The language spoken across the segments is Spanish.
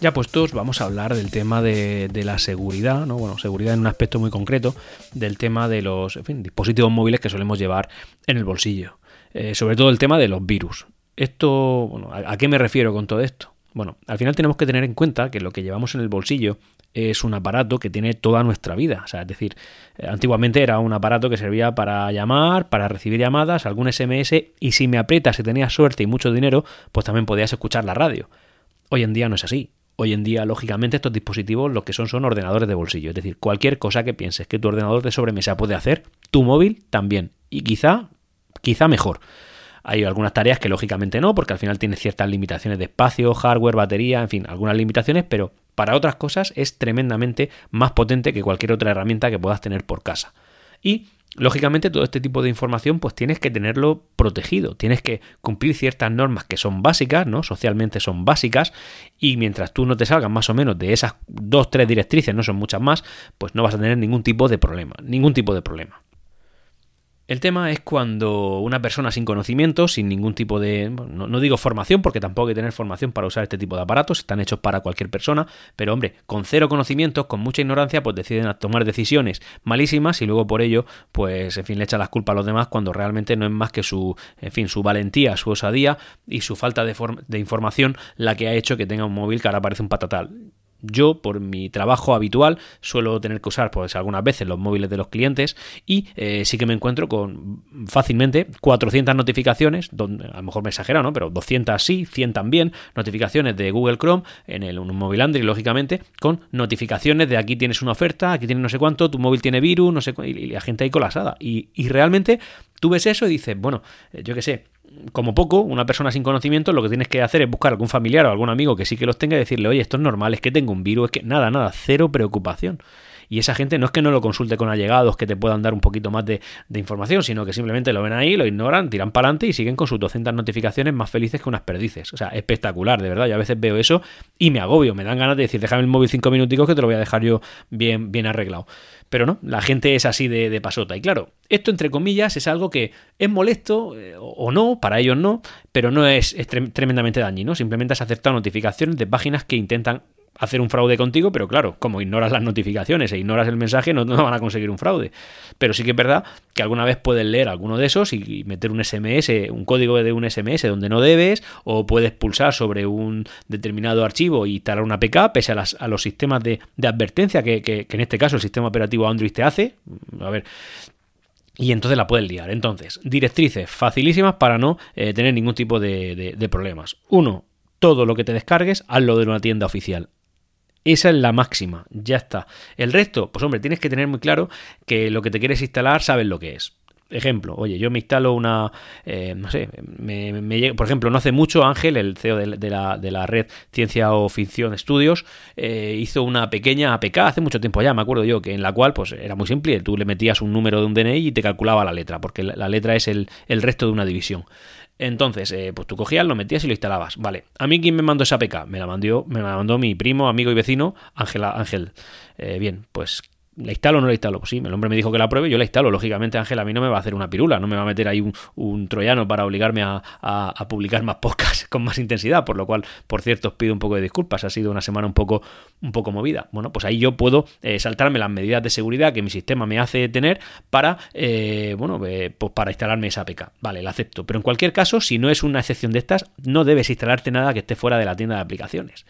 Ya puestos, vamos a hablar del tema de, la seguridad, ¿no? Bueno, seguridad en un aspecto muy concreto, del tema de los dispositivos móviles que solemos llevar en el bolsillo. Eh, sobre todo el tema de los virus. Esto, bueno, ¿a, qué me refiero con todo esto? Bueno, al final tenemos que tener en cuenta que lo que llevamos en el bolsillo es un aparato que tiene toda nuestra vida. O sea, es decir, eh, antiguamente era un aparato que servía para llamar, para recibir llamadas, algún SMS y si me aprietas, si tenías suerte y mucho dinero, pues también podías escuchar la radio. Hoy en día no es así. Hoy en día, lógicamente, estos dispositivos lo que son son ordenadores de bolsillo. Es decir, cualquier cosa que pienses que tu ordenador de sobremesa puede hacer, tu móvil también. Y quizá, quizá mejor. Hay algunas tareas que lógicamente no, porque al final tiene ciertas limitaciones de espacio, hardware, batería, en fin, algunas limitaciones, pero para otras cosas es tremendamente más potente que cualquier otra herramienta que puedas tener por casa. Y Lógicamente todo este tipo de información pues tienes que tenerlo protegido, tienes que cumplir ciertas normas que son básicas, ¿no? Socialmente son básicas y mientras tú no te salgas más o menos de esas dos, tres directrices, no son muchas más, pues no vas a tener ningún tipo de problema, ningún tipo de problema. El tema es cuando una persona sin conocimiento, sin ningún tipo de, no, digo formación, porque tampoco hay que tener formación para usar este tipo de aparatos, están hechos para cualquier persona, pero hombre, con cero conocimientos, con mucha ignorancia, pues deciden tomar decisiones malísimas y luego por ello, pues en fin, le echa las culpas a los demás cuando realmente no es más que su, en fin, su valentía, su osadía y su falta de, de información la que ha hecho que tenga un móvil que ahora parece un patatal. Yo, por mi trabajo habitual, suelo tener que usar pues, algunas veces los móviles de los clientes y eh, sí que me encuentro con fácilmente 400 notificaciones, donde, a lo mejor me exagero, ¿no? pero 200 sí, 100 también, notificaciones de Google Chrome en el, un móvil Android, lógicamente, con notificaciones de aquí tienes una oferta, aquí tienes no sé cuánto, tu móvil tiene virus, no sé y la gente ahí colasada. Y, y realmente tú ves eso y dices, bueno, eh, yo qué sé, como poco, una persona sin conocimiento lo que tienes que hacer es buscar algún familiar o algún amigo que sí que los tenga y decirle, oye, esto es normal, es que tengo un virus, es que nada, nada, cero preocupación. Y esa gente no es que no lo consulte con allegados que te puedan dar un poquito más de, información, sino que simplemente lo ven ahí, lo ignoran, tiran para adelante y siguen con sus 200 notificaciones más felices que unas perdices. O sea, espectacular, de verdad. Yo a veces veo eso y me agobio, me dan ganas de decir, déjame el móvil cinco minuticos que te lo voy a dejar yo bien, bien arreglado. Pero no, la gente es así de, pasota. Y claro, esto entre comillas es algo que es molesto eh, o no, para ellos no, pero no es, tremendamente dañino. Simplemente has aceptado notificaciones de páginas que intentan hacer un fraude contigo, pero claro, como ignoras las notificaciones e ignoras el mensaje, no, van a conseguir un fraude. Pero sí que es verdad que alguna vez puedes leer alguno de esos y meter un SMS, un código de un SMS donde no debes, o puedes pulsar sobre un determinado archivo y instalar una APK, pese a, los sistemas de, advertencia que, en este caso el sistema operativo Android te hace. A ver, y entonces la puedes liar. Entonces, directrices facilísimas para no eh, tener ningún tipo de, de, problemas. Uno, todo lo que te descargues, hazlo de una tienda oficial. Esa es la máxima, ya está. El resto, pues hombre, tienes que tener muy claro que lo que te quieres instalar sabes lo que es. Ejemplo, oye, yo me instalo una, eh, no sé, me, por ejemplo, no hace mucho Ángel, el CEO de, la, de la, red Ciencia o Ficción Estudios, eh, hizo una pequeña APK hace mucho tiempo ya, me acuerdo yo, que en la cual pues era muy simple, tú le metías un número de un DNI y te calculaba la letra, porque la, letra es el, el resto de una división. Entonces, eh, pues tú cogías, lo metías y lo instalabas. Vale. ¿A mí quién me mandó esa APK? Me la mandó, me la mandó mi primo, amigo y vecino, Ángela, Ángel. Eh, bien, pues ¿La instalo o no la instalo? Pues sí, el hombre me dijo que la pruebe, yo la instalo. Lógicamente, Ángel a mí no me va a hacer una pirula, no me va a meter ahí un, troyano para obligarme a, publicar más podcasts con más intensidad, por lo cual, por cierto, os pido un poco de disculpas, ha sido una semana un poco, un poco movida. Bueno, pues ahí yo puedo eh, saltarme las medidas de seguridad que mi sistema me hace tener para, eh, bueno, eh, pues para instalarme esa APK. Vale, la acepto. Pero en cualquier caso, si no es una excepción de estas, no debes instalarte nada que esté fuera de la tienda de aplicaciones.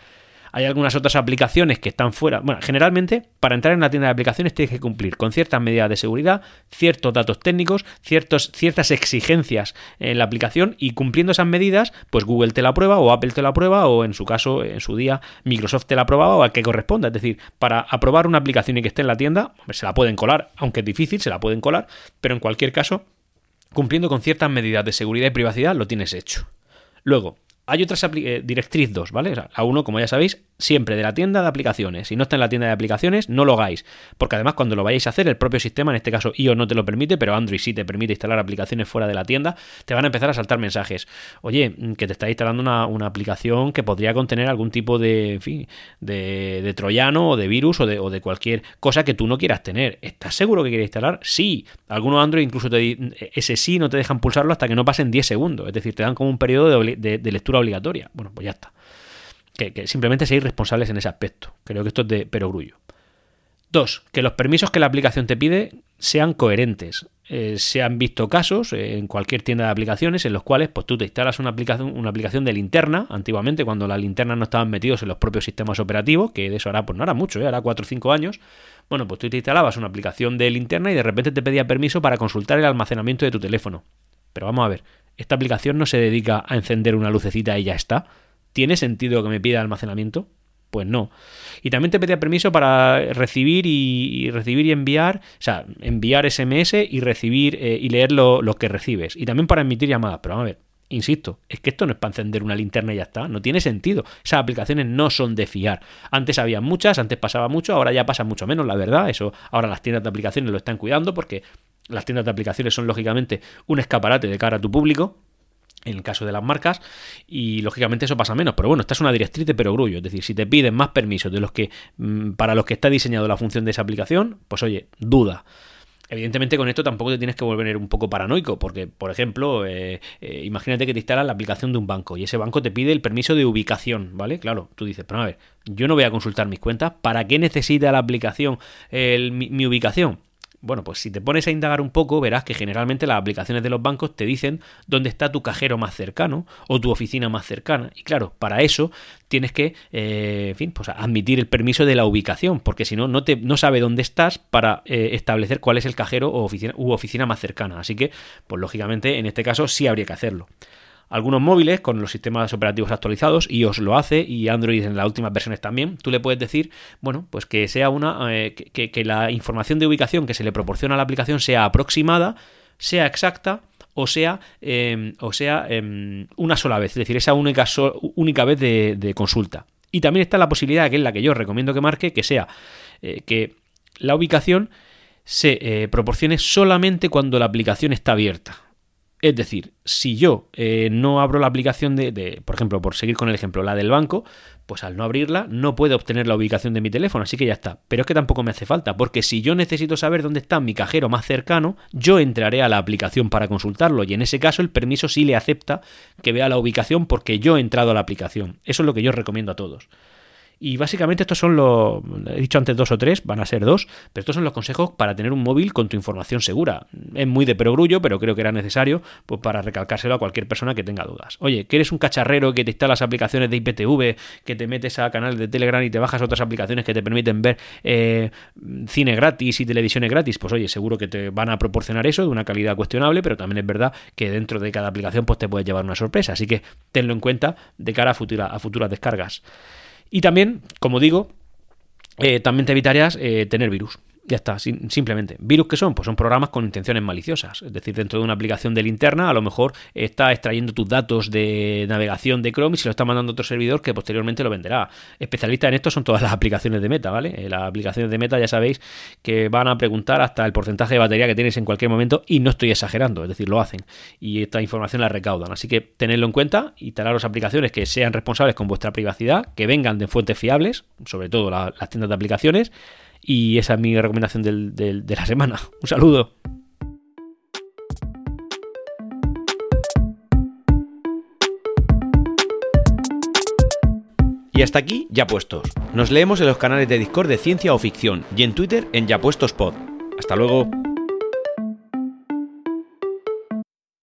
Hay algunas otras aplicaciones que están fuera. Bueno, generalmente para entrar en una tienda de aplicaciones tienes que cumplir con ciertas medidas de seguridad, ciertos datos técnicos, ciertas exigencias en la aplicación y cumpliendo esas medidas, pues Google te la prueba o Apple te la prueba o en su caso, en su día, Microsoft te la prueba o al que corresponda. Es decir, para aprobar una aplicación y que esté en la tienda, se la pueden colar, aunque es difícil, se la pueden colar, pero en cualquier caso, cumpliendo con ciertas medidas de seguridad y privacidad, lo tienes hecho. Luego, hay otras eh, directriz 2, ¿vale? la 1, como ya sabéis, siempre de la tienda de aplicaciones. Si no está en la tienda de aplicaciones, no lo hagáis. Porque además, cuando lo vayáis a hacer, el propio sistema, en este caso iOS no te lo permite, pero Android sí te permite instalar aplicaciones fuera de la tienda, te van a empezar a saltar mensajes. Oye, mm, que te está instalando una, aplicación que podría contener algún tipo de, en fin, de, troyano o de virus o de, o de, cualquier cosa que tú no quieras tener. ¿Estás seguro que quieres instalar? Sí. Algunos Android incluso te, ese sí no te dejan pulsarlo hasta que no pasen 10 segundos. Es decir, te dan como un periodo de lectura obligatoria. Bueno, pues ya está. Que, simplemente seáis responsables en ese aspecto. Creo que esto es de perogrullo. Dos, que los permisos que la aplicación te pide sean coherentes. Eh, se han visto casos eh, en cualquier tienda de aplicaciones en los cuales pues, tú te instalas una aplicación, una aplicación de linterna, antiguamente cuando las linternas no estaban metidos en los propios sistemas operativos, que de eso hará, pues no era mucho, ¿eh? hará 4 o 5 años. Bueno, pues tú te instalabas una aplicación de linterna y de repente te pedía permiso para consultar el almacenamiento de tu teléfono. Pero vamos a ver, esta aplicación no se dedica a encender una lucecita y ya está. ¿Tiene sentido que me pida almacenamiento? Pues no. Y también te pedía permiso para recibir y, recibir y enviar, o sea, enviar SMS y recibir eh, y leer lo, que recibes. Y también para emitir llamadas. Pero vamos a ver, insisto, es que esto no es para encender una linterna y ya está. No tiene sentido. Esas aplicaciones no son de fiar. Antes había muchas, antes pasaba mucho, ahora ya pasa mucho menos, la verdad. Eso ahora las tiendas de aplicaciones lo están cuidando porque las tiendas de aplicaciones son lógicamente un escaparate de cara a tu público en el caso de las marcas y lógicamente eso pasa menos pero bueno esta es una directriz de perogrullo es decir si te piden más permisos de los que mm, para los que está diseñado la función de esa aplicación pues oye duda Evidentemente con esto tampoco te tienes que volver un poco paranoico, porque, por ejemplo, eh, eh, imagínate que te instalas la aplicación de un banco y ese banco te pide el permiso de ubicación, ¿vale? Claro, tú dices, pero a ver, yo no voy a consultar mis cuentas, ¿para qué necesita la aplicación mi ubicación? Bueno, pues si te pones a indagar un poco, verás que generalmente las aplicaciones de los bancos te dicen dónde está tu cajero más cercano o tu oficina más cercana. Y claro, para eso tienes que, eh, en fin, pues admitir el permiso de la ubicación, porque si no, no, te, no sabe dónde estás para eh, establecer cuál es el cajero o oficina, u oficina más cercana. Así que, pues lógicamente, en este caso sí habría que hacerlo algunos móviles con los sistemas operativos actualizados, iOS lo hace y Android en las últimas versiones también, tú le puedes decir, bueno, pues que sea una, eh, que, la información de ubicación que se le proporciona a la aplicación sea aproximada, sea exacta o sea, em, o sea em, una sola vez, es decir, esa única, única vez de, consulta. Y también está la posibilidad, que es la que yo recomiendo que marque, que sea eh, que la ubicación se eh, proporcione solamente cuando la aplicación está abierta. Es decir, si yo eh, no abro la aplicación de, por ejemplo, por seguir con el ejemplo, la del banco, pues al no abrirla no puedo obtener la ubicación de mi teléfono, así que ya está. Pero es que tampoco me hace falta, porque si yo necesito saber dónde está mi cajero más cercano, yo entraré a la aplicación para consultarlo y en ese caso el permiso sí le acepta que vea la ubicación porque yo he entrado a la aplicación. Eso es lo que yo recomiendo a todos. Y básicamente estos son los, he dicho antes dos o tres, van a ser dos, pero estos son los consejos para tener un móvil con tu información segura. Es muy de perogrullo, pero creo que era necesario pues, para recalcárselo a cualquier persona que tenga dudas. Oye, que eres un cacharrero que te instalas aplicaciones de IPTV, que te metes a canales de Telegram y te bajas otras aplicaciones que te permiten ver eh, cine gratis y televisiones gratis, pues oye, seguro que te van a proporcionar eso de una calidad cuestionable, pero también es verdad que dentro de cada aplicación pues te puedes llevar una sorpresa. Así que tenlo en cuenta de cara a, a futuras descargas. Y también, como digo, eh, también te evitarías eh, tener virus. Ya está, simplemente. ¿Virus qué son? Pues son programas con intenciones maliciosas. Es decir, dentro de una aplicación de linterna, a lo mejor está extrayendo tus datos de navegación de Chrome y se lo está mandando a otro servidor que posteriormente lo venderá. Especialistas en esto son todas las aplicaciones de Meta, ¿vale? Eh, las aplicaciones de Meta ya sabéis que van a preguntar hasta el porcentaje de batería que tienes en cualquier momento y no estoy exagerando, es decir, lo hacen. Y esta información la recaudan. Así que tenedlo en cuenta, y instalaros aplicaciones que sean responsables con vuestra privacidad, que vengan de fuentes fiables, sobre todo las tiendas de aplicaciones y esa es mi recomendación de la semana. Un saludo. Y hasta aquí, ya puestos. Nos leemos en los canales de Discord de Ciencia o Ficción y en Twitter en Ya Puestos Pod. Hasta luego.